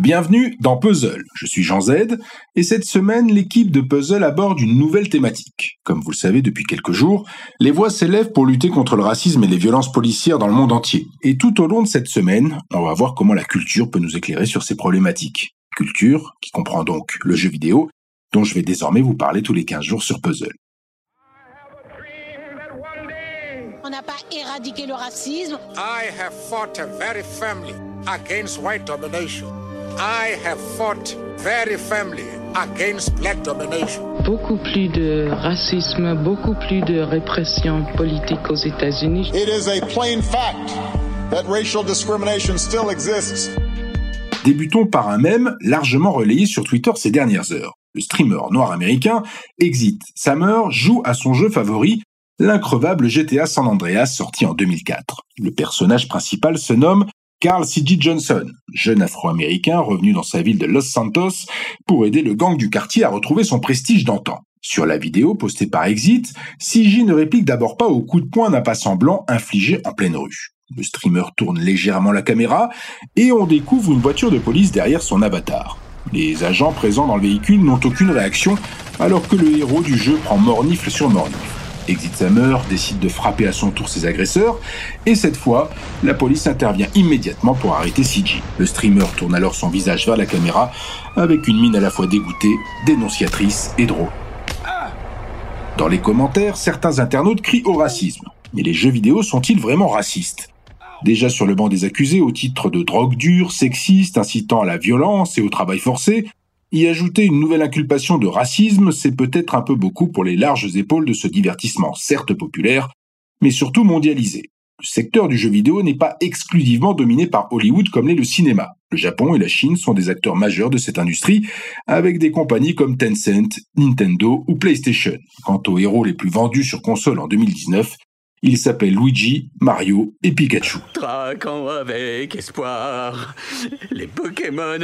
Bienvenue dans Puzzle. Je suis Jean Z et cette semaine, l'équipe de Puzzle aborde une nouvelle thématique. Comme vous le savez depuis quelques jours, les voix s'élèvent pour lutter contre le racisme et les violences policières dans le monde entier. Et tout au long de cette semaine, on va voir comment la culture peut nous éclairer sur ces problématiques. Culture, qui comprend donc le jeu vidéo, dont je vais désormais vous parler tous les 15 jours sur Puzzle. On n'a pas éradiqué le racisme. I have fought very firmly against white domination. I have fought very firmly against black domination. Beaucoup plus de racisme, beaucoup plus de répression politique aux États-Unis. It is a plain fact that racial discrimination still exists. Débutons par un mème largement relayé sur Twitter ces dernières heures. Le streamer noir américain Exit Summer joue à son jeu favori, l'increvable GTA San Andreas sorti en 2004. Le personnage principal se nomme Carl C.G. Johnson, jeune afro-américain revenu dans sa ville de Los Santos pour aider le gang du quartier à retrouver son prestige d'antan. Sur la vidéo postée par Exit, C.G. ne réplique d'abord pas au coup de poing d'un passant blanc infligé en pleine rue. Le streamer tourne légèrement la caméra et on découvre une voiture de police derrière son avatar. Les agents présents dans le véhicule n'ont aucune réaction alors que le héros du jeu prend mornifle sur mornifle. Exit Summer décide de frapper à son tour ses agresseurs, et cette fois, la police intervient immédiatement pour arrêter CG. Le streamer tourne alors son visage vers la caméra, avec une mine à la fois dégoûtée, dénonciatrice et drôle. Dans les commentaires, certains internautes crient au racisme. Mais les jeux vidéo sont-ils vraiment racistes? Déjà sur le banc des accusés au titre de drogue dure, sexiste, incitant à la violence et au travail forcé, y ajouter une nouvelle inculpation de racisme, c'est peut-être un peu beaucoup pour les larges épaules de ce divertissement, certes populaire, mais surtout mondialisé. Le secteur du jeu vidéo n'est pas exclusivement dominé par Hollywood comme l'est le cinéma. Le Japon et la Chine sont des acteurs majeurs de cette industrie, avec des compagnies comme Tencent, Nintendo ou PlayStation. Quant aux héros les plus vendus sur console en 2019, il s'appelle Luigi, Mario et Pikachu. Traquant avec espoir les Pokémon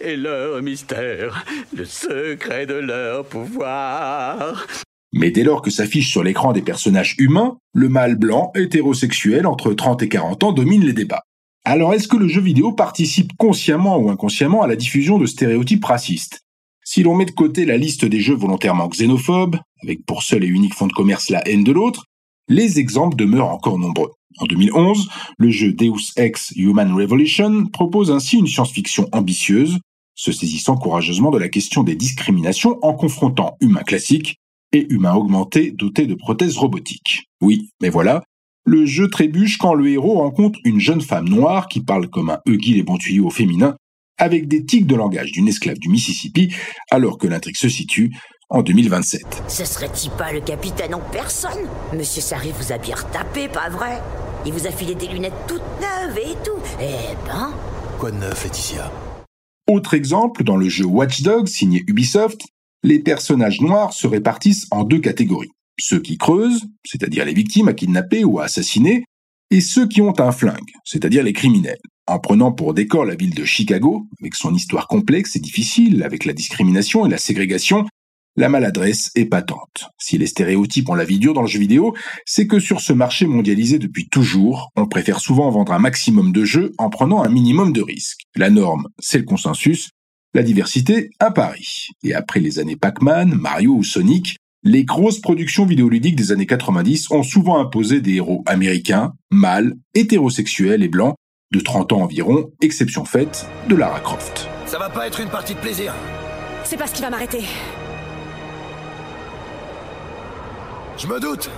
et leur mystère, le secret de leur pouvoir. Mais dès lors que s'affichent sur l'écran des personnages humains, le mâle blanc hétérosexuel entre 30 et 40 ans domine les débats. Alors est-ce que le jeu vidéo participe consciemment ou inconsciemment à la diffusion de stéréotypes racistes? Si l'on met de côté la liste des jeux volontairement xénophobes, avec pour seul et unique fond de commerce la haine de l'autre, les exemples demeurent encore nombreux. En 2011, le jeu Deus Ex Human Revolution propose ainsi une science-fiction ambitieuse, se saisissant courageusement de la question des discriminations en confrontant humains classiques et humains augmentés dotés de prothèses robotiques. Oui, mais voilà, le jeu trébuche quand le héros rencontre une jeune femme noire qui parle comme un Huggy les bons tuyaux au féminin, avec des tics de langage d'une esclave du Mississippi, alors que l'intrigue se situe en 2027. Ce serait-il pas le capitaine en personne? Monsieur Sarri vous a bien retapé, pas vrai? Il vous a filé des lunettes toutes neuves et tout. Eh ben... Quoi de neuf, Laetitia? Autre exemple, dans le jeu Watch Dogs signé Ubisoft, les personnages noirs se répartissent en deux catégories. Ceux qui creusent, c'est-à-dire les victimes à kidnapper ou à assassiner, et ceux qui ont un flingue, c'est-à-dire les criminels. En prenant pour décor la ville de Chicago, avec son histoire complexe et difficile, avec la discrimination et la ségrégation, la maladresse est patente. Si les stéréotypes ont la vie dure dans le jeu vidéo, c'est que sur ce marché mondialisé depuis toujours, on préfère souvent vendre un maximum de jeux en prenant un minimum de risques. La norme, c'est le consensus, la diversité, un pari. Et après les années Pac-Man, Mario ou Sonic, les grosses productions vidéoludiques des années 90 ont souvent imposé des héros américains, mâles, hétérosexuels et blancs, de 30 ans environ, exception faite de Lara Croft. Ça va pas être une partie de plaisir. C'est pas ce qui va m'arrêter. Je me doute.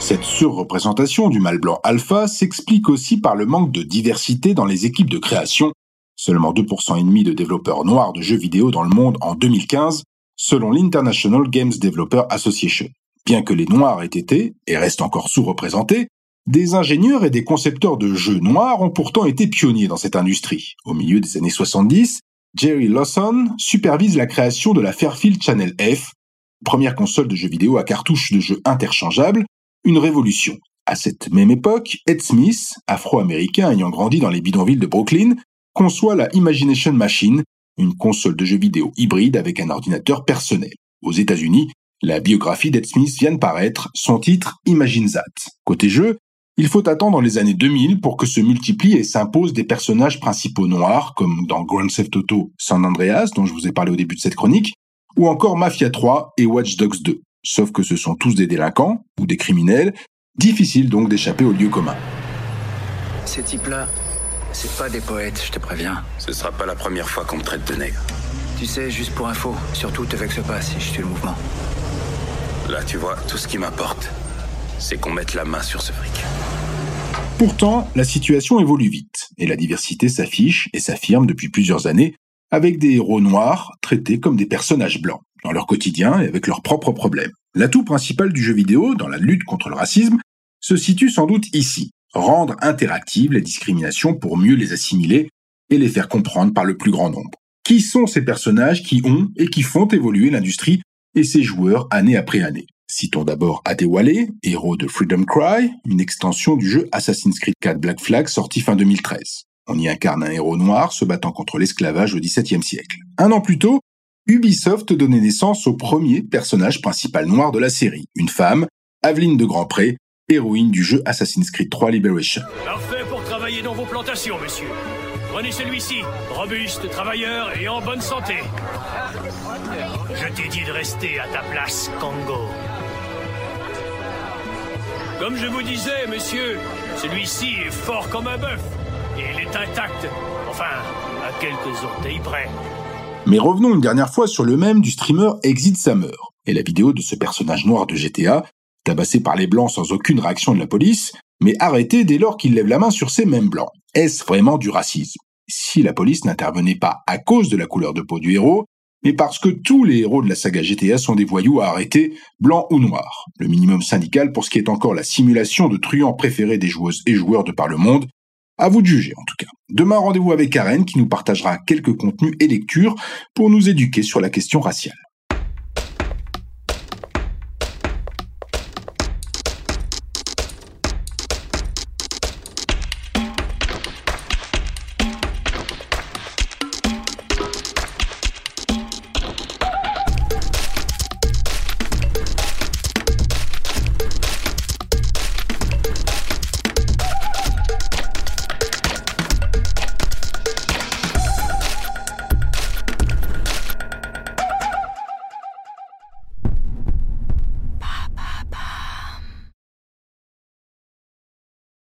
Cette surreprésentation du mâle blanc alpha s'explique aussi par le manque de diversité dans les équipes de création, seulement 2% et demi de développeurs noirs de jeux vidéo dans le monde en 2015, selon l'International Games Developer Association. Bien que les noirs aient été, et restent encore sous-représentés, des ingénieurs et des concepteurs de jeux noirs ont pourtant été pionniers dans cette industrie. Au milieu des années 70, Jerry Lawson supervise la création de la Fairfield Channel F, première console de jeux vidéo à cartouches de jeux interchangeables, une révolution. À cette même époque, Ed Smith, afro-américain ayant grandi dans les bidonvilles de Brooklyn, conçoit la Imagination Machine, une console de jeux vidéo hybride avec un ordinateur personnel. Aux États-Unis, la biographie d'Ed Smith vient de paraître, son titre Imagine That. Côté jeu, Il faut attendre les années 2000 pour que se multiplient et s'imposent des personnages principaux noirs, comme dans Grand Theft Auto San Andreas, dont je vous ai parlé au début de cette chronique, ou encore Mafia 3 et Watch Dogs 2. Sauf que ce sont tous des délinquants, ou des criminels, difficile donc d'échapper au lieu commun. Ces types-là, c'est pas des poètes, je te préviens. Ce sera pas la première fois qu'on me traite de nègre. Tu sais, juste pour info, surtout te vexe pas si je tue le mouvement. Là, tu vois, tout ce qui m'importe, c'est qu'on mette la main sur ce fric. Pourtant, la situation évolue vite, et la diversité s'affiche et s'affirme depuis plusieurs années, avec des héros noirs traités comme des personnages blancs, dans leur quotidien et avec leurs propres problèmes. L'atout principal du jeu vidéo dans la lutte contre le racisme se situe sans doute ici, rendre interactives les discriminations pour mieux les assimiler et les faire comprendre par le plus grand nombre. Qui sont ces personnages qui ont et qui font évoluer l'industrie et ses joueurs année après année? Citons d'abord Adewale, héros de Freedom Cry, une extension du jeu Assassin's Creed 4 Black Flag sorti fin 2013. On y incarne un héros noir se battant contre l'esclavage au XVIIe siècle. Un an plus tôt, Ubisoft donnait naissance au premier personnage principal noir de la série, une femme, Aveline de Grandpré, héroïne du jeu Assassin's Creed 3 Liberation. Parfait pour travailler dans vos plantations, monsieur. Prenez celui-ci, robuste, travailleur et en bonne santé. Je t'ai dit de rester à ta place, Congo. Comme je vous disais, monsieur, celui-ci est fort comme un bœuf. Il est intact. Enfin, à quelques orteils près. Mais revenons une dernière fois sur le même du streamer Exit Summer et la vidéo de ce personnage noir de GTA, tabassé par les blancs sans aucune réaction de la police, mais arrêté dès lors qu'il lève la main sur ces mêmes blancs. Est-ce vraiment du racisme? Si la police n'intervenait pas à cause de la couleur de peau du héros, mais parce que tous les héros de la saga GTA sont des voyous à arrêter, blancs ou noirs. Le minimum syndical pour ce qui est encore la simulation de truands préférés des joueuses et joueurs de par le monde. À vous de juger en tout cas. Demain, rendez-vous avec Karen qui nous partagera quelques contenus et lectures pour nous éduquer sur la question raciale.